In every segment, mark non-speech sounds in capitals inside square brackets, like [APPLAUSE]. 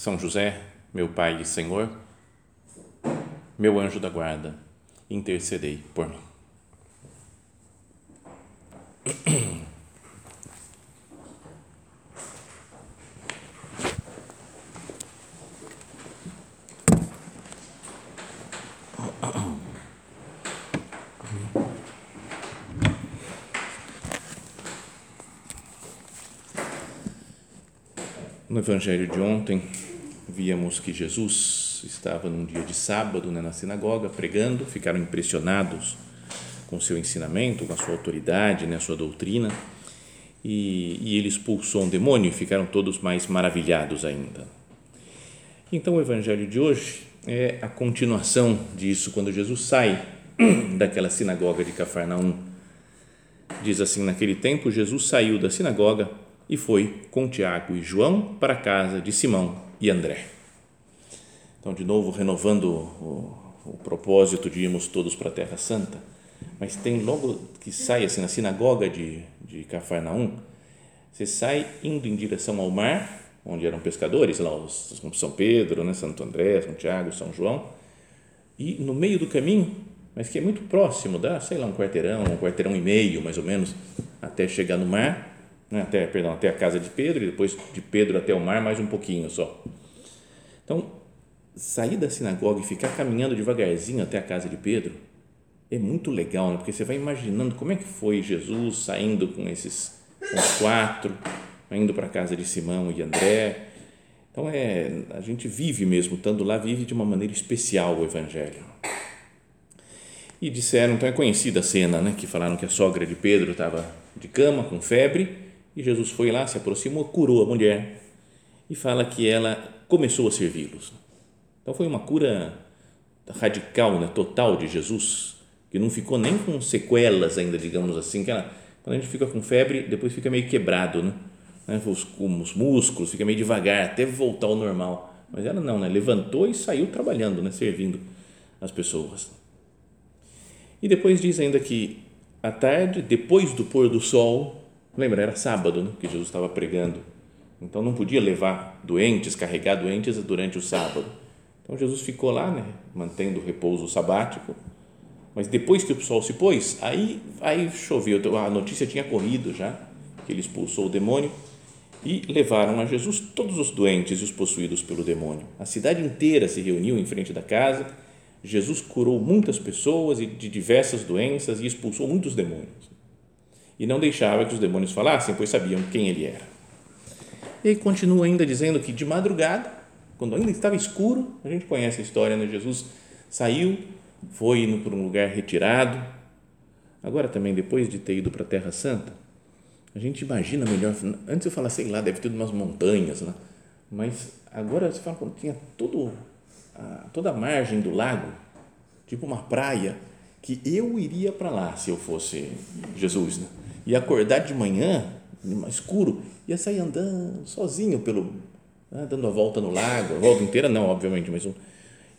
são José, meu Pai e Senhor, meu anjo da guarda, intercedei por mim. No Evangelho de ontem, víamos que Jesus estava num dia de sábado né, na sinagoga pregando, ficaram impressionados com seu ensinamento, com a sua autoridade, né, a sua doutrina, e, e ele expulsou um demônio e ficaram todos mais maravilhados ainda. Então o Evangelho de hoje é a continuação disso, quando Jesus sai [CLEARS THROAT] daquela sinagoga de Cafarnaum. Diz assim: naquele tempo, Jesus saiu da sinagoga e foi com Tiago e João para a casa de Simão e André. Então, de novo, renovando o, o propósito de irmos todos para a Terra Santa, mas tem logo que sai assim na sinagoga de, de Cafarnaum, você sai indo em direção ao mar, onde eram pescadores, lá os, São Pedro, né, Santo André, São Tiago, São João, e no meio do caminho, mas que é muito próximo, dá, sei lá, um quarteirão, um quarteirão e meio, mais ou menos, até chegar no mar, até, perdão, até a casa de Pedro e depois de Pedro até o mar mais um pouquinho só. Então, sair da sinagoga e ficar caminhando devagarzinho até a casa de Pedro é muito legal, né? porque você vai imaginando como é que foi Jesus saindo com esses com os quatro, indo para a casa de Simão e André. Então, é, a gente vive mesmo, estando lá, vive de uma maneira especial o Evangelho. E disseram, então é conhecida a cena, né, que falaram que a sogra de Pedro estava de cama, com febre, e Jesus foi lá, se aproximou, curou a mulher e fala que ela começou a servi-los. Então foi uma cura radical, né, total de Jesus, que não ficou nem com sequelas ainda, digamos assim, que ela, quando a gente fica com febre, depois fica meio quebrado, né? né os, os músculos, fica meio devagar até voltar ao normal. Mas ela não, né? levantou e saiu trabalhando, né? servindo as pessoas. E depois diz ainda que à tarde, depois do pôr do sol, Lembra, era sábado né, que Jesus estava pregando. Então não podia levar doentes, carregar doentes durante o sábado. Então Jesus ficou lá, né, mantendo o repouso sabático. Mas depois que o sol se pôs, aí, aí choveu. A notícia tinha corrido já, que ele expulsou o demônio. E levaram a Jesus todos os doentes e os possuídos pelo demônio. A cidade inteira se reuniu em frente da casa. Jesus curou muitas pessoas de diversas doenças e expulsou muitos demônios e não deixava que os demônios falassem, pois sabiam quem ele era. E continua ainda dizendo que de madrugada, quando ainda estava escuro, a gente conhece a história, né? Jesus saiu, foi indo para um lugar retirado. Agora também, depois de ter ido para a Terra Santa, a gente imagina melhor. Antes eu falava, sei lá, deve ter umas montanhas, né? mas agora você fala, quando tinha todo, a, toda a margem do lago, tipo uma praia, que eu iria para lá se eu fosse Jesus, né? E acordar de manhã, escuro, ia sair andando sozinho pelo, né, dando a volta no lago, a volta inteira não, obviamente, mas um,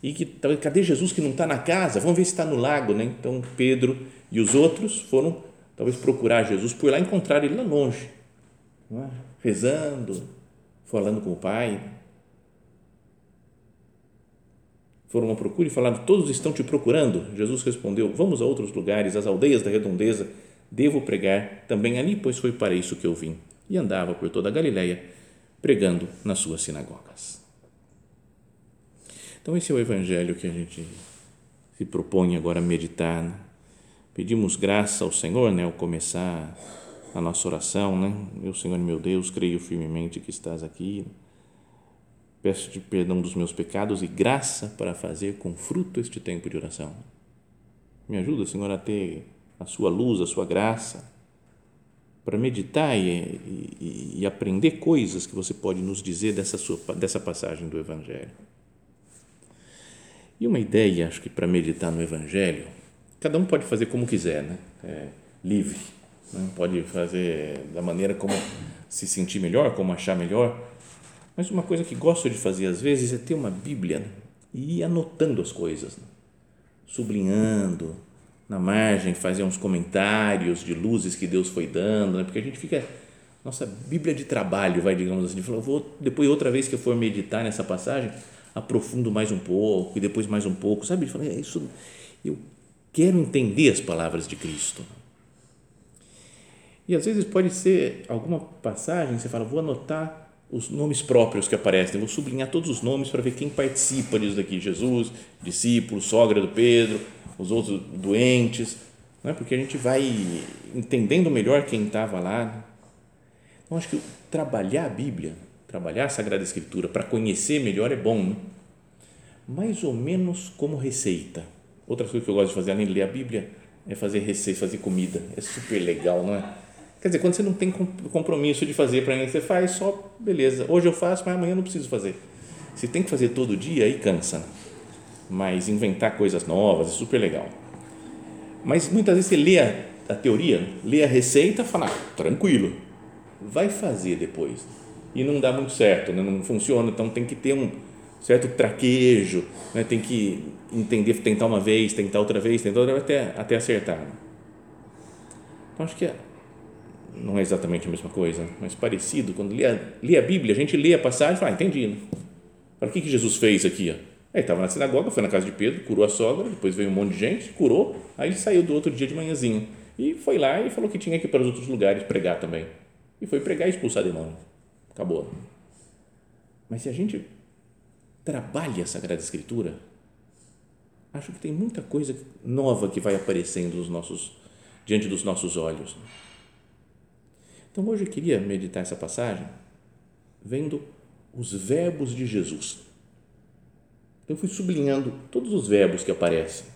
e que cadê Jesus que não está na casa? Vamos ver se está no lago, né? Então Pedro e os outros foram talvez procurar Jesus por lá encontrar ele lá longe, é? rezando, falando com o Pai. Foram à procura e falaram: Todos estão te procurando. Jesus respondeu: Vamos a outros lugares, às aldeias da redondeza devo pregar também ali, pois foi para isso que eu vim. E andava por toda a Galileia, pregando nas suas sinagogas. Então, esse é o evangelho que a gente se propõe agora a meditar. Né? Pedimos graça ao Senhor, né, ao começar a nossa oração, né? Meu Senhor meu Deus, creio firmemente que estás aqui. Peço-te perdão dos meus pecados e graça para fazer com fruto este tempo de oração. Me ajuda, Senhor, a ter a sua luz, a sua graça, para meditar e, e, e, aprender coisas que você pode nos dizer dessa, sua, dessa passagem do Evangelho. E uma ideia, acho que para meditar no Evangelho, cada um pode fazer como quiser, né? É, livre, né? pode fazer da maneira como se sentir melhor, como achar melhor. Mas uma coisa que gosto de fazer às vezes é ter uma Bíblia né? e ir anotando as coisas, né? sublinhando, na margem, fazer uns comentários de luzes que Deus foi dando, né? porque a gente fica nossa Bíblia de trabalho, vai, digamos assim, falou, vou depois outra vez que eu for meditar nessa passagem, aprofundo mais um pouco e depois mais um pouco, sabe? Falei, é isso, eu quero entender as palavras de Cristo. E às vezes pode ser alguma passagem, você fala, vou anotar os nomes próprios que aparecem, vou sublinhar todos os nomes para ver quem participa disso daqui, Jesus, discípulo, sogra do Pedro, os outros doentes, não é? porque a gente vai entendendo melhor quem estava lá. Então, acho que trabalhar a Bíblia, trabalhar a Sagrada Escritura para conhecer melhor é bom, né? mais ou menos como receita. Outra coisa que eu gosto de fazer, além de ler a Bíblia, é fazer receita, fazer comida. É super legal, não é? Quer dizer, quando você não tem compromisso de fazer para ninguém, você faz só, beleza. Hoje eu faço, mas amanhã eu não preciso fazer. Se tem que fazer todo dia, aí cansa. Né? mas inventar coisas novas é super legal. Mas muitas vezes você lê a, a teoria, lê a receita, fala, ah, tranquilo, vai fazer depois. E não dá muito certo, né? não funciona, então tem que ter um certo traquejo, né? tem que entender, tentar uma vez, tentar outra vez, tentar outra vez até, até acertar. Então acho que é, não é exatamente a mesma coisa, mas parecido. Quando lê a, lê a Bíblia, a gente lê a passagem e fala, ah, entendi. Né? Para que, que Jesus fez aqui? Ó? Aí estava na sinagoga, foi na casa de Pedro, curou a sogra, depois veio um monte de gente, curou, aí ele saiu do outro dia de manhãzinho e foi lá e falou que tinha que ir para os outros lugares pregar também. E foi pregar e expulsar demônio. Acabou. Mas se a gente trabalha a Sagrada Escritura, acho que tem muita coisa nova que vai aparecendo nos nossos, diante dos nossos olhos. Então hoje eu queria meditar essa passagem vendo os verbos de Jesus eu fui sublinhando todos os verbos que aparecem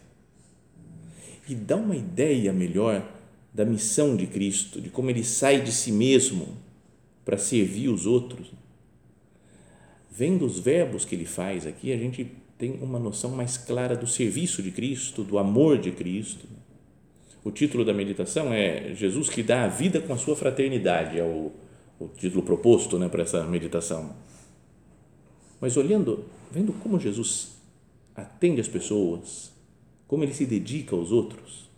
e dá uma ideia melhor da missão de Cristo, de como ele sai de si mesmo para servir os outros. Vendo os verbos que ele faz aqui, a gente tem uma noção mais clara do serviço de Cristo, do amor de Cristo. O título da meditação é Jesus que dá a vida com a sua fraternidade, é o, o título proposto né, para essa meditação. Mas olhando, vendo como Jesus atende as pessoas, como ele se dedica aos outros,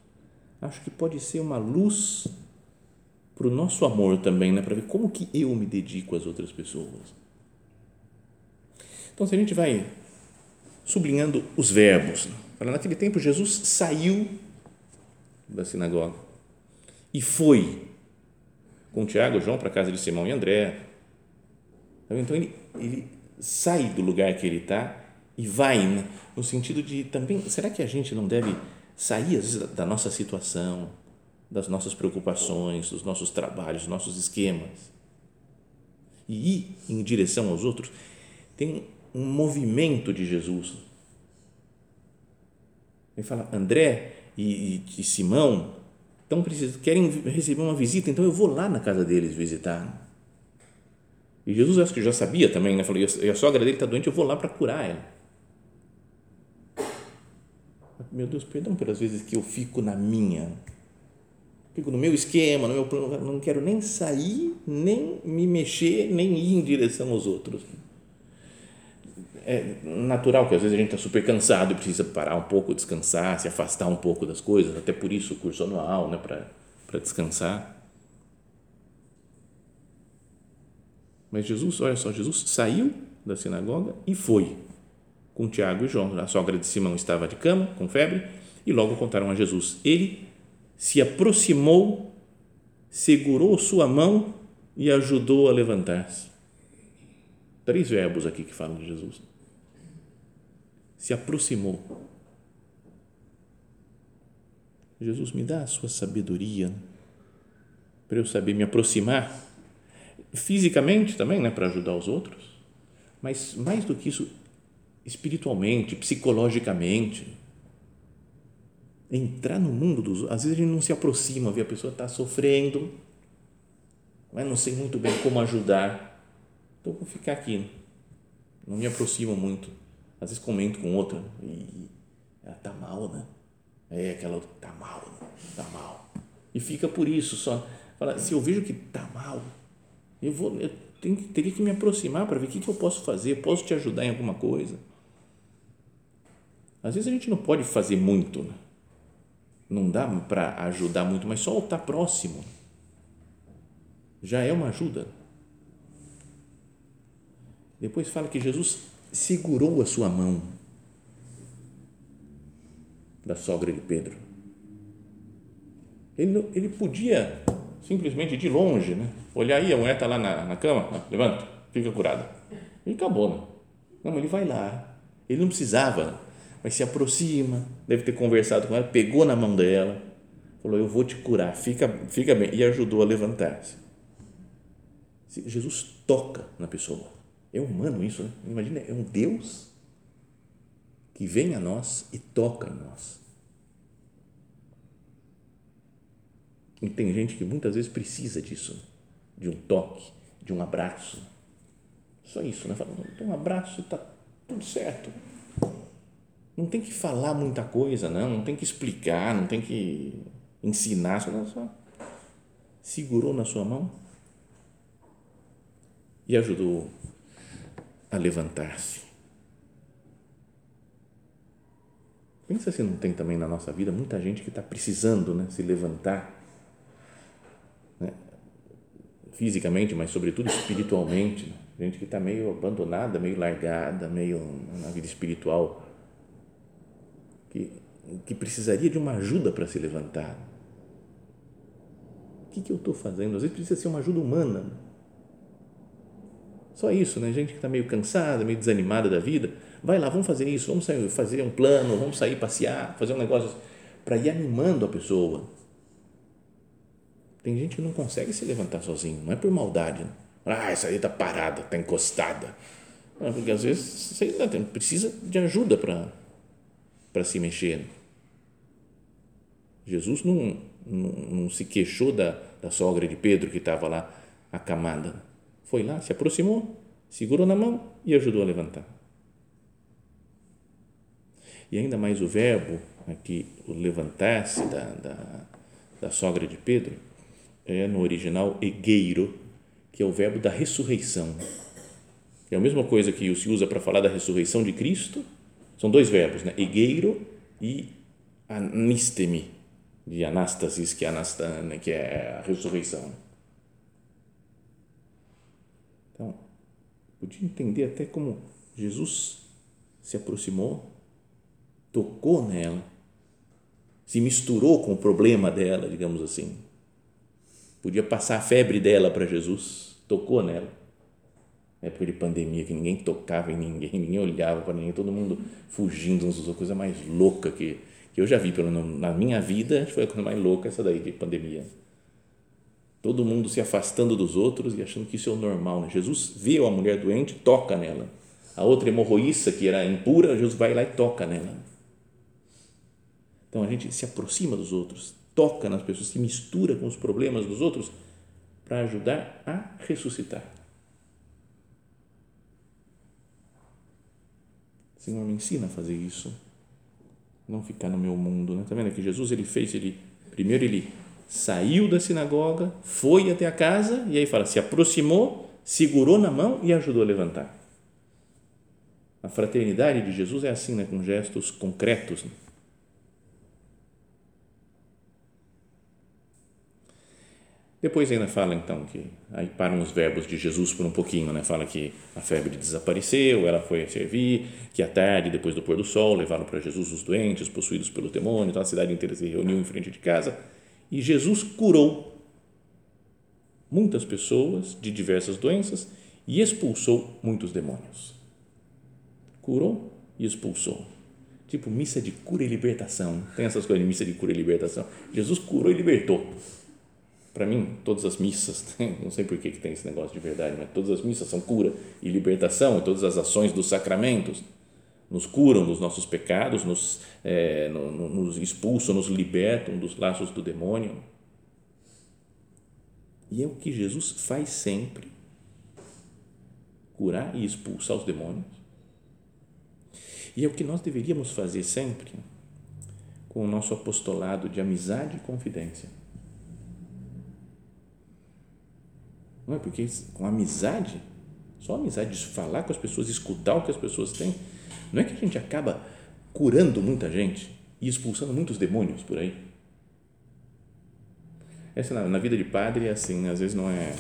acho que pode ser uma luz para o nosso amor também, né? para ver como que eu me dedico às outras pessoas. Então, se a gente vai sublinhando os verbos, né? naquele tempo Jesus saiu da sinagoga e foi com Tiago João para a casa de Simão e André. Então, ele, ele sai do lugar que ele está e vai né? no sentido de também, será que a gente não deve sair às vezes da nossa situação, das nossas preocupações, dos nossos trabalhos, dos nossos esquemas e ir em direção aos outros? Tem um movimento de Jesus. Ele fala, André e, e, e Simão estão precisando, querem receber uma visita, então eu vou lá na casa deles visitar. E Jesus acho que já sabia também, né? Falou, e a sogra dele está doente, eu vou lá para curar ela. Meu Deus, perdão pelas vezes que eu fico na minha, fico no meu esquema, no meu plano, não quero nem sair, nem me mexer, nem ir em direção aos outros. É natural que às vezes a gente está super cansado e precisa parar um pouco, descansar, se afastar um pouco das coisas, até por isso o curso anual, né, para descansar. Mas Jesus, olha só, Jesus saiu da sinagoga e foi com Tiago e João. A sogra de Simão estava de cama, com febre, e logo contaram a Jesus. Ele se aproximou, segurou sua mão e ajudou a levantar-se. Três verbos aqui que falam de Jesus. Se aproximou. Jesus me dá a sua sabedoria para eu saber me aproximar fisicamente também, né, para ajudar os outros, mas mais do que isso, espiritualmente, psicologicamente. Entrar no mundo dos às vezes a gente não se aproxima, vê a pessoa está sofrendo, mas não sei muito bem como ajudar. Então vou ficar aqui. Não me aproximo muito. Às vezes comento com outra e ela tá mal, né? É aquela outra, tá mal, né? tá mal. E fica por isso só. Fala, se eu vejo que tá mal, eu vou, eu tenho, teria que me aproximar para ver o que, que eu posso fazer. Posso te ajudar em alguma coisa? Às vezes a gente não pode fazer muito, né? não dá para ajudar muito, mas só estar próximo já é uma ajuda. Depois fala que Jesus segurou a sua mão da sogra de Pedro. Ele, ele podia simplesmente de longe, né? olhar aí, a mulher está lá na, na cama, levanta, fica curada. E acabou. Né? Não, ele vai lá. Ele não precisava mas se aproxima, deve ter conversado com ela, pegou na mão dela, falou: Eu vou te curar, fica, fica bem, e ajudou a levantar-se. Jesus toca na pessoa. É humano isso, né? Imagina, é um Deus que vem a nós e toca em nós. E tem gente que muitas vezes precisa disso, de um toque, de um abraço. Só isso, né? Fala, um abraço e está tudo certo não tem que falar muita coisa, não, não tem que explicar, não tem que ensinar, só, só segurou na sua mão e ajudou a levantar-se. Pensa se não tem também na nossa vida muita gente que está precisando né, se levantar, né, fisicamente, mas sobretudo espiritualmente. Né? Gente que está meio abandonada, meio largada, meio na vida espiritual que, que precisaria de uma ajuda para se levantar. O que, que eu estou fazendo? Às vezes precisa ser uma ajuda humana. Só isso, né? Gente que está meio cansada, meio desanimada da vida. Vai lá, vamos fazer isso, vamos sair, fazer um plano, vamos sair passear, fazer um negócio para ir animando a pessoa. Tem gente que não consegue se levantar sozinho, não é por maldade. Né? Ah, essa aí está parada, está encostada. porque às vezes, precisa de ajuda para para se mexer. Jesus não, não, não, se queixou da, da sogra de Pedro que estava lá acamada. Foi lá, se aproximou, segurou na mão e ajudou a levantar. E ainda mais o verbo aqui, o levantar-se da, da, da sogra de Pedro, é no original egueiro, que é o verbo da ressurreição. É a mesma coisa que se usa para falar da ressurreição de Cristo, são dois verbos, né? Egeiro e anistemi, de anastasis, que é, né? que é a ressurreição. Então, podia entender até como Jesus se aproximou, tocou nela, se misturou com o problema dela, digamos assim. Podia passar a febre dela para Jesus, tocou nela época de pandemia que ninguém tocava em ninguém, ninguém olhava para ninguém, todo mundo fugindo uns dos coisa mais louca que, que eu já vi, pelo na minha vida, foi a coisa mais louca essa daí de pandemia. Todo mundo se afastando dos outros e achando que isso é o normal. Né? Jesus vê a mulher doente, toca nela. A outra hemorroíça, que era impura, Jesus vai lá e toca nela. Então a gente se aproxima dos outros, toca nas pessoas, se mistura com os problemas dos outros para ajudar a ressuscitar. Senhor, me ensina a fazer isso. Não ficar no meu mundo. Né? Tá vendo que Jesus ele fez, ele primeiro ele saiu da sinagoga, foi até a casa e aí fala, se aproximou, segurou na mão e ajudou a levantar. A fraternidade de Jesus é assim, né? com gestos concretos. Né? Depois ainda fala então que aí param os verbos de Jesus por um pouquinho, né? Fala que a febre desapareceu, ela foi servir, que à tarde, depois do pôr do sol, levaram para Jesus os doentes possuídos pelo demônio, então a cidade inteira se reuniu em frente de casa e Jesus curou muitas pessoas de diversas doenças e expulsou muitos demônios. Curou e expulsou. Tipo missa de cura e libertação. Tem essas coisas de missa de cura e libertação. Jesus curou e libertou para mim, todas as missas, [LAUGHS] não sei por que, que tem esse negócio de verdade, mas todas as missas são cura e libertação, e todas as ações dos sacramentos nos curam dos nossos pecados, nos, é, nos expulsam, nos libertam dos laços do demônio. E é o que Jesus faz sempre: curar e expulsar os demônios. E é o que nós deveríamos fazer sempre com o nosso apostolado de amizade e confidência. Não é porque com amizade, só amizade de falar com as pessoas, escutar o que as pessoas têm, não é que a gente acaba curando muita gente e expulsando muitos demônios por aí. Essa na, na vida de padre é assim, né? às vezes não é,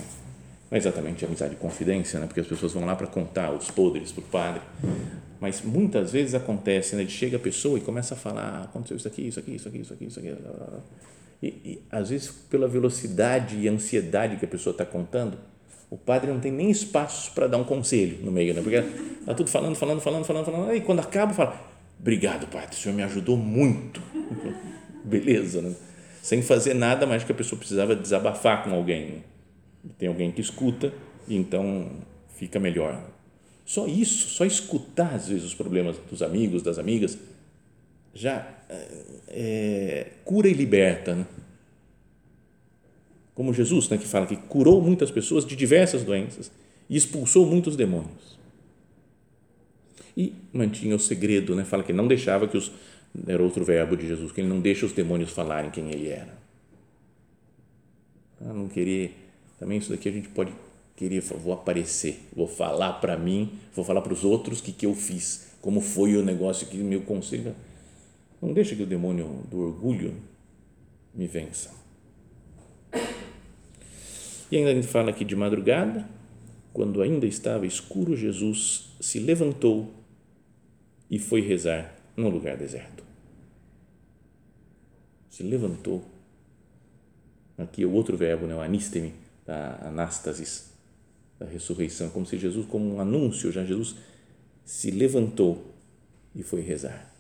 não é exatamente amizade confidência, né? porque as pessoas vão lá para contar os podres para o padre, mas muitas vezes acontece, né? chega a pessoa e começa a falar, ah, aconteceu isso aqui, isso aqui, isso aqui, isso aqui, isso aqui, e, e às vezes pela velocidade e ansiedade que a pessoa está contando, o padre não tem nem espaço para dar um conselho no meio, né? porque está tudo falando, falando, falando, falando, falando, e quando acaba, fala, obrigado, padre, o senhor me ajudou muito, [LAUGHS] beleza, né? sem fazer nada mais que a pessoa precisava desabafar com alguém. Tem alguém que escuta e então fica melhor. Só isso, só escutar às vezes os problemas dos amigos, das amigas, já é, cura e liberta. Né? Como Jesus, né, que fala que curou muitas pessoas de diversas doenças e expulsou muitos demônios. E mantinha o segredo, né? fala que não deixava que os era outro verbo de Jesus, que ele não deixa os demônios falarem quem ele era. Ah, não querer, também isso daqui a gente pode querer, vou aparecer, vou falar para mim, vou falar para os outros o que, que eu fiz, como foi o negócio que meu conselho. Não deixa que o demônio do orgulho me vença. E ainda a gente fala aqui de madrugada, quando ainda estava escuro, Jesus se levantou e foi rezar num lugar deserto. Se levantou. Aqui é o outro verbo, né, o anistemi, da anástasis, da ressurreição, como se Jesus, como um anúncio, já Jesus se levantou e foi rezar.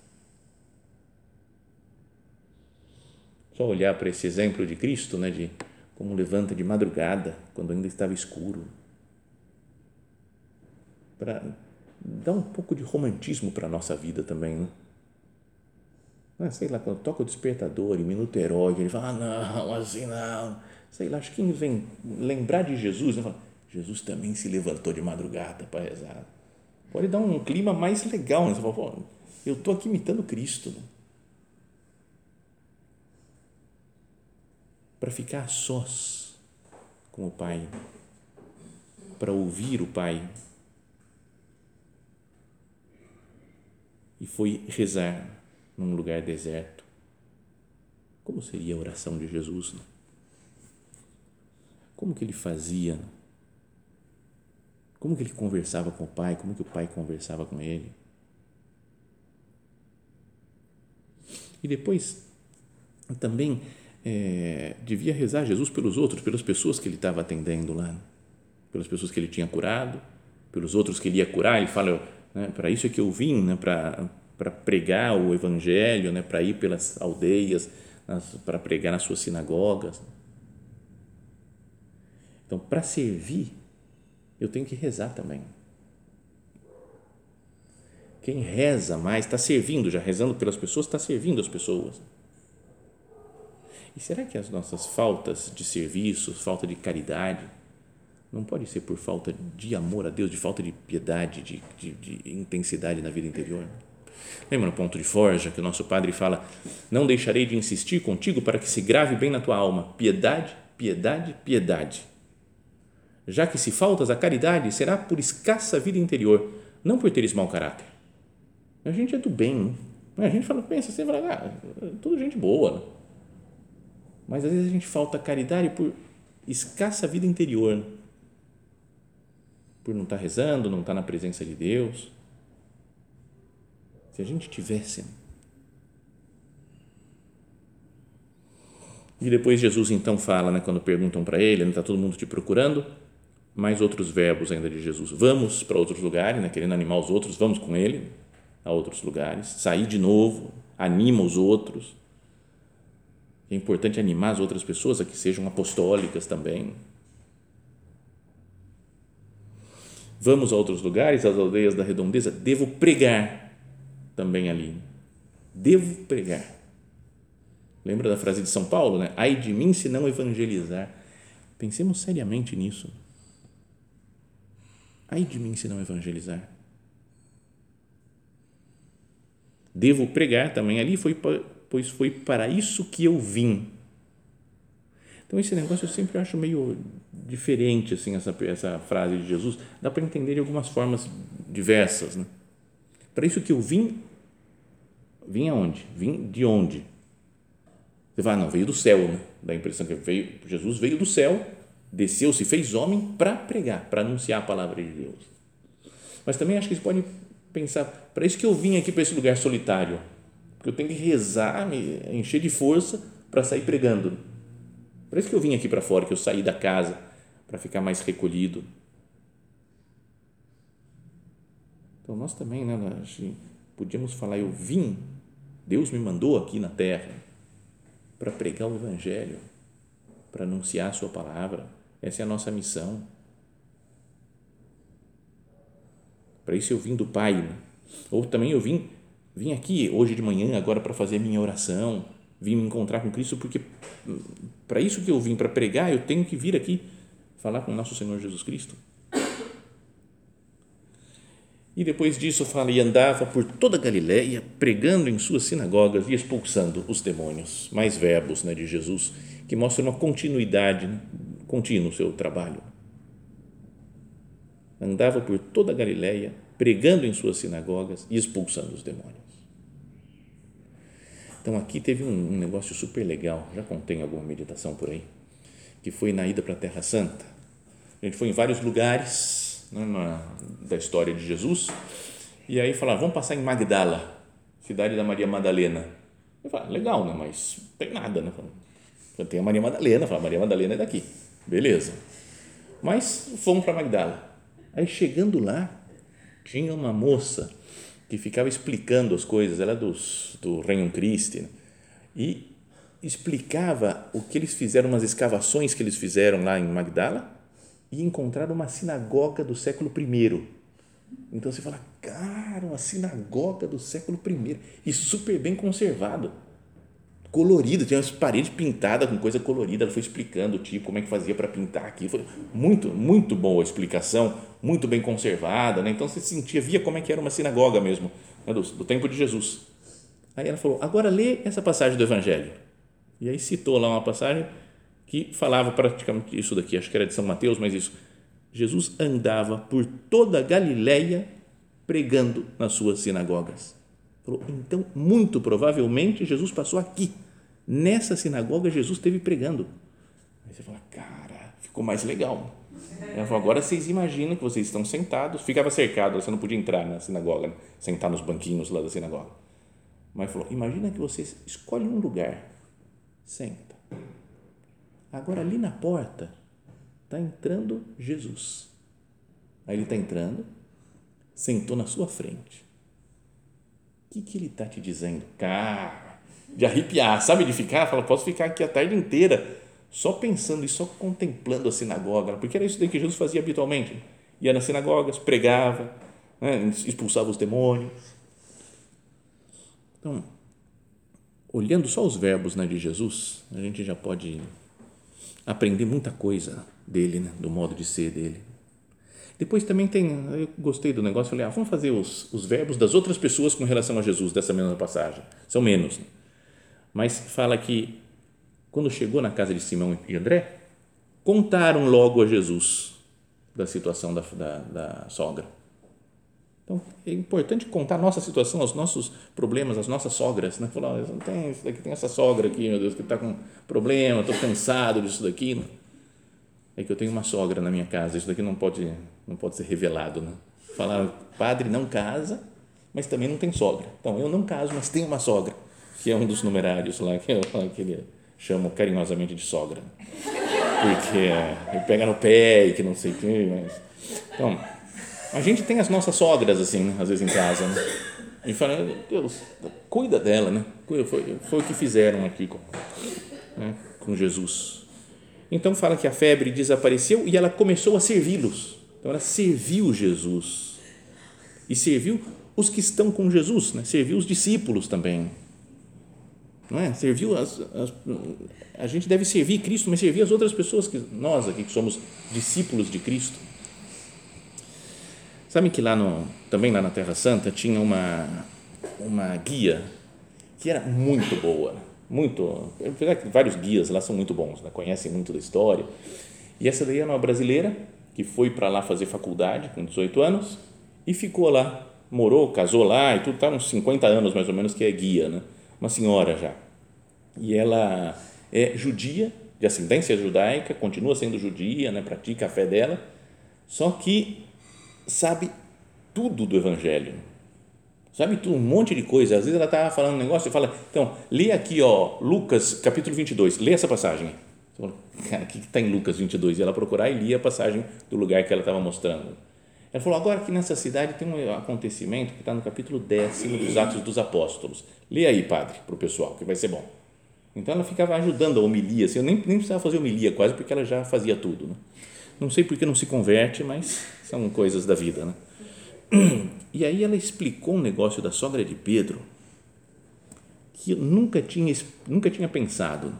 Só olhar para esse exemplo de Cristo, né, de como levanta de madrugada, quando ainda estava escuro, para dar um pouco de romantismo para a nossa vida também, né? Ah, sei lá, quando toca o despertador, em minuto heróico, ele fala, ah, não, assim não. Sei lá, acho que vem lembrar de Jesus, né? fala, Jesus também se levantou de madrugada para rezar. Pode dar um clima mais legal, né? Você fala, eu estou aqui imitando Cristo. Né? Para ficar sós com o Pai, para ouvir o Pai. E foi rezar num lugar deserto. Como seria a oração de Jesus? Né? Como que ele fazia? Como que ele conversava com o Pai? Como que o Pai conversava com ele? E depois também é, devia rezar Jesus pelos outros, pelas pessoas que ele estava atendendo lá, né? pelas pessoas que ele tinha curado, pelos outros que ele ia curar. Ele fala, né, para isso é que eu vim, né, para pregar o evangelho, né, para ir pelas aldeias, para pregar nas suas sinagogas. Então, para servir, eu tenho que rezar também. Quem reza mais está servindo, já rezando pelas pessoas, está servindo as pessoas. E será que as nossas faltas de serviço, falta de caridade, não pode ser por falta de amor a Deus, de falta de piedade, de, de, de intensidade na vida interior? Lembra no ponto de forja que o nosso padre fala: Não deixarei de insistir contigo para que se grave bem na tua alma piedade, piedade, piedade. Já que se faltas a caridade, será por escassa vida interior, não por teres mau caráter. A gente é do bem, né? a gente fala, pensa, você fala, ah, tudo gente boa. Né? Mas às vezes a gente falta caridade por escassa vida interior, né? por não estar rezando, não estar na presença de Deus se a gente tivesse. E depois Jesus então fala, né, quando perguntam para ele, está todo mundo te procurando, mais outros verbos ainda de Jesus. Vamos para outros lugares, né, querendo animar os outros, vamos com ele a outros lugares, sair de novo, anima os outros. É importante animar as outras pessoas a que sejam apostólicas também. Vamos a outros lugares, às aldeias da redondeza, devo pregar também ali. Devo pregar. Lembra da frase de São Paulo, né? Ai de mim se não evangelizar. Pensemos seriamente nisso. Ai de mim se não evangelizar. Devo pregar também ali, foi, pois foi para isso que eu vim. Então, esse negócio eu sempre acho meio diferente, assim, essa, essa frase de Jesus. Dá para entender de algumas formas diversas. Né? Para isso que eu vim, vim aonde? Vim de onde? Você fala, não, veio do céu, né? Dá a impressão que veio, Jesus veio do céu, desceu, se fez homem para pregar, para anunciar a palavra de Deus. Mas também acho que você pode pensar, para isso que eu vim aqui para esse lugar solitário, porque eu tenho que rezar, me encher de força para sair pregando. Para isso que eu vim aqui para fora, que eu saí da casa para ficar mais recolhido. Então nós também, né, podíamos falar, eu vim, Deus me mandou aqui na terra para pregar o evangelho, para anunciar a sua palavra. Essa é a nossa missão. Para isso eu vim do Pai. Né? Ou também eu vim, vim aqui hoje de manhã agora para fazer minha oração, vim me encontrar com Cristo porque para isso que eu vim para pregar, eu tenho que vir aqui falar com o nosso Senhor Jesus Cristo. E depois disso fala e andava por toda a Galiléia pregando em suas sinagogas e expulsando os demônios. Mais verbos, né, de Jesus que mostram uma continuidade, né, o seu trabalho andava por toda a Galiléia, pregando em suas sinagogas e expulsando os demônios. Então aqui teve um, um negócio super legal, já contei alguma meditação por aí, que foi na ida para a Terra Santa. A gente foi em vários lugares né, na, da história de Jesus e aí falaram, vamos passar em Magdala, cidade da Maria Madalena. Eu falei, legal, né? mas tem nada, né? Tem a Maria Madalena, fala, Maria Madalena é daqui, beleza. Mas fomos para Magdala. Aí chegando lá, tinha uma moça que ficava explicando as coisas, ela é dos, do Reino Christi, né? e explicava o que eles fizeram, umas escavações que eles fizeram lá em Magdala, e encontraram uma sinagoga do século I. Então você fala, cara, uma sinagoga do século I, e super bem conservado colorido, tinha as paredes pintadas com coisa colorida, ela foi explicando tipo como é que fazia para pintar aqui, foi muito, muito boa a explicação, muito bem conservada, né? então você sentia, via como é que era uma sinagoga mesmo, né? do, do tempo de Jesus. Aí ela falou, agora lê essa passagem do Evangelho, e aí citou lá uma passagem que falava praticamente isso daqui, acho que era de São Mateus, mas isso, Jesus andava por toda a Galileia pregando nas suas sinagogas então, muito provavelmente, Jesus passou aqui. Nessa sinagoga, Jesus esteve pregando. Aí você fala, cara, ficou mais legal. Ela falou, agora vocês imaginam que vocês estão sentados, ficava cercado, você não podia entrar na sinagoga, né? sentar nos banquinhos lá da sinagoga. Mas falou, imagina que vocês escolhem um lugar, senta. Agora ali na porta está entrando Jesus. Aí ele está entrando, sentou na sua frente o que, que ele está te dizendo? Cara, de arrepiar, sabe? De ficar, fala, posso ficar aqui a tarde inteira só pensando e só contemplando a sinagoga, porque era isso que Jesus fazia habitualmente. Ia nas sinagogas, pregava, né? expulsava os demônios. Então, olhando só os verbos né, de Jesus, a gente já pode aprender muita coisa dele, né, do modo de ser dele. Depois também tem, eu gostei do negócio, falei, ah, vamos fazer os, os verbos das outras pessoas com relação a Jesus, dessa mesma passagem. São menos. Né? Mas fala que quando chegou na casa de Simão e André, contaram logo a Jesus da situação da, da, da sogra. Então, é importante contar a nossa situação, os nossos problemas, as nossas sogras, né? Falar, não tem, isso daqui tem essa sogra aqui, meu Deus, que está com problema, estou cansado disso daqui. É que eu tenho uma sogra na minha casa, isso daqui não pode não pode ser revelado, né? Falar, padre não casa, mas também não tem sogra. Então, eu não caso, mas tenho uma sogra, que é um dos numerários lá, que, eu, que ele chama carinhosamente de sogra. Porque ele pega no pé e que não sei o quê. Mas... Então, a gente tem as nossas sogras, assim, né? às vezes em casa, né? E fala, Deus, cuida dela, né? Foi, foi o que fizeram aqui com, né? com Jesus. Então fala que a febre desapareceu e ela começou a servi-los. Então ela serviu Jesus e serviu os que estão com Jesus, né? serviu os discípulos também. não é? Serviu as, as, a gente deve servir Cristo, mas servir as outras pessoas que nós aqui que somos discípulos de Cristo. Sabe que lá no também lá na Terra Santa tinha uma uma guia que era muito boa, muito, vários guias lá são muito bons, né? conhecem muito da história. E essa daí era uma brasileira que foi para lá fazer faculdade com 18 anos e ficou lá, morou, casou lá e tudo, está uns 50 anos mais ou menos que é guia, né? Uma senhora já. E ela é judia, de ascendência judaica, continua sendo judia, né? Pratica a fé dela, só que sabe tudo do evangelho sabe tudo, um monte de coisa. Às vezes ela estava falando um negócio e fala, então, lê aqui, ó, Lucas capítulo 22, lê essa passagem. Cara, o que está em Lucas 22? E ela procurar e lia a passagem do lugar que ela estava mostrando. Ela falou, agora aqui nessa cidade tem um acontecimento que está no capítulo 10 dos Atos dos Apóstolos. Lê aí, padre, para o pessoal, que vai ser bom. Então ela ficava ajudando a homilia, assim, eu nem, nem precisava fazer homilia quase, porque ela já fazia tudo. Né? Não sei porque não se converte, mas são coisas da vida. Né? [CLEARS THROAT] E aí ela explicou um negócio da sogra de Pedro que eu nunca tinha, nunca tinha pensado.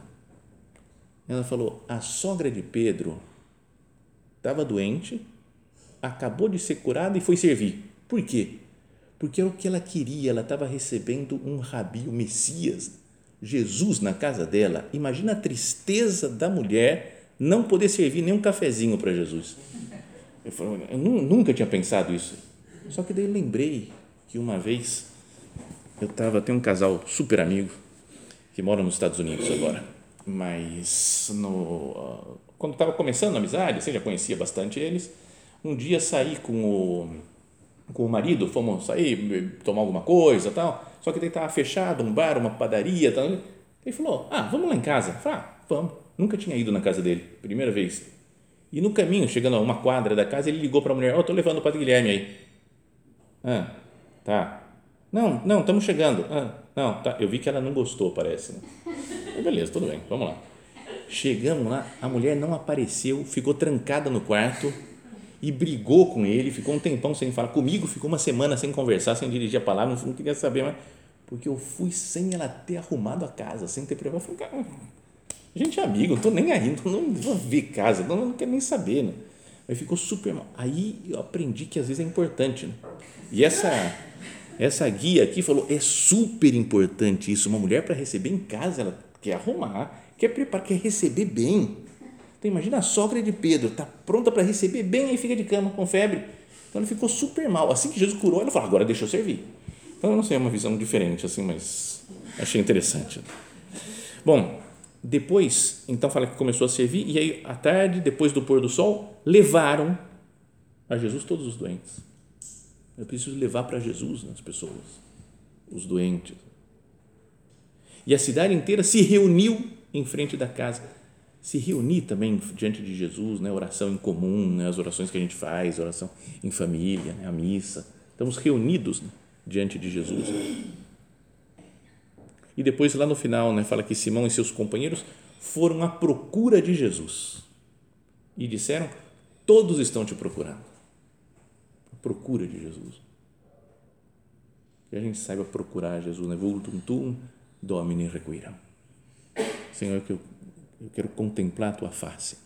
Ela falou: a sogra de Pedro estava doente, acabou de ser curada e foi servir. Por quê? Porque era o que ela queria, ela estava recebendo um rabi, o Messias, Jesus na casa dela. Imagina a tristeza da mulher não poder servir nem um cafezinho para Jesus. Eu, eu nunca tinha pensado isso só que daí lembrei que uma vez eu estava, tem um casal super amigo que mora nos Estados Unidos agora, mas no, quando estava começando a amizade, você já conhecia bastante eles, um dia saí com o, com o marido, fomos sair, tomar alguma coisa tal, só que daí estava fechado, um bar, uma padaria, tal, ele falou, ah, vamos lá em casa, eu falei, ah, vamos, nunca tinha ido na casa dele, primeira vez, e no caminho, chegando a uma quadra da casa, ele ligou para a mulher, ó, oh, estou levando o Padre Guilherme aí, ah, tá. Não, não, estamos chegando. Ah, não, tá. Eu vi que ela não gostou, parece. Né? beleza, tudo bem, vamos lá. Chegamos lá, a mulher não apareceu, ficou trancada no quarto e brigou com ele, ficou um tempão sem falar comigo, ficou uma semana sem conversar, sem dirigir a palavra, não queria saber mais, porque eu fui sem ela ter arrumado a casa, sem ter preparado. Eu falei, cara, gente é amigo, não estou nem aí, não, não vou ver casa, não, não quero nem saber, né? Aí ficou super mal. Aí eu aprendi que às vezes é importante, né? E essa essa guia aqui falou é super importante isso. Uma mulher para receber em casa, ela quer arrumar, quer preparar, quer receber bem. Então imagina a sogra de Pedro, está pronta para receber bem e fica de cama com febre. Então ele ficou super mal. Assim que Jesus curou, ela falou: agora deixa eu servir. Então eu não sei, é uma visão diferente assim, mas achei interessante. Bom, depois, então fala que começou a servir e aí à tarde, depois do pôr do sol, levaram a Jesus todos os doentes eu preciso levar para Jesus as pessoas, os doentes. E a cidade inteira se reuniu em frente da casa. Se reunir também diante de Jesus, né? oração em comum, né? as orações que a gente faz, oração em família, né? a missa. Estamos reunidos né? diante de Jesus. E depois, lá no final, né? fala que Simão e seus companheiros foram à procura de Jesus e disseram: Todos estão te procurando procura de Jesus. Que a gente saiba procurar Jesus, né? Vultum tum, domine requiram. Senhor, que eu, eu quero contemplar a tua face.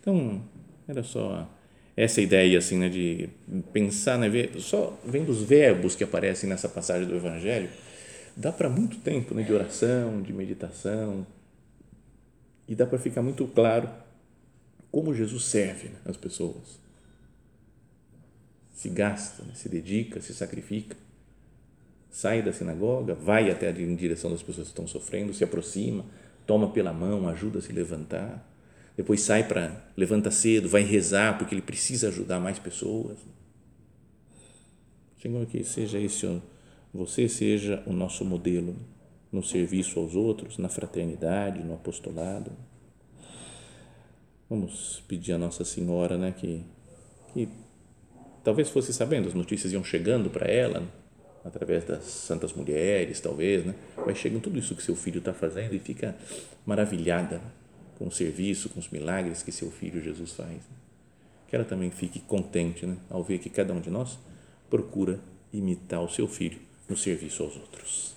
Então, era só essa ideia assim, né, de pensar, né, ver, só vendo os verbos que aparecem nessa passagem do Evangelho, dá para muito tempo né, de oração, de meditação, e dá para ficar muito claro como Jesus serve né, as pessoas se gasta, se dedica, se sacrifica, sai da sinagoga, vai até em direção das pessoas que estão sofrendo, se aproxima, toma pela mão, ajuda a se levantar, depois sai para, levanta cedo, vai rezar porque ele precisa ajudar mais pessoas. Senhor, que seja esse, você seja o nosso modelo no serviço aos outros, na fraternidade, no apostolado. Vamos pedir a Nossa Senhora, né, que, que talvez fosse sabendo, as notícias iam chegando para ela, né? através das santas mulheres, talvez, né? vai chegando tudo isso que seu filho está fazendo e fica maravilhada com o serviço, com os milagres que seu filho Jesus faz. Né? Que ela também fique contente né? ao ver que cada um de nós procura imitar o seu filho no serviço aos outros.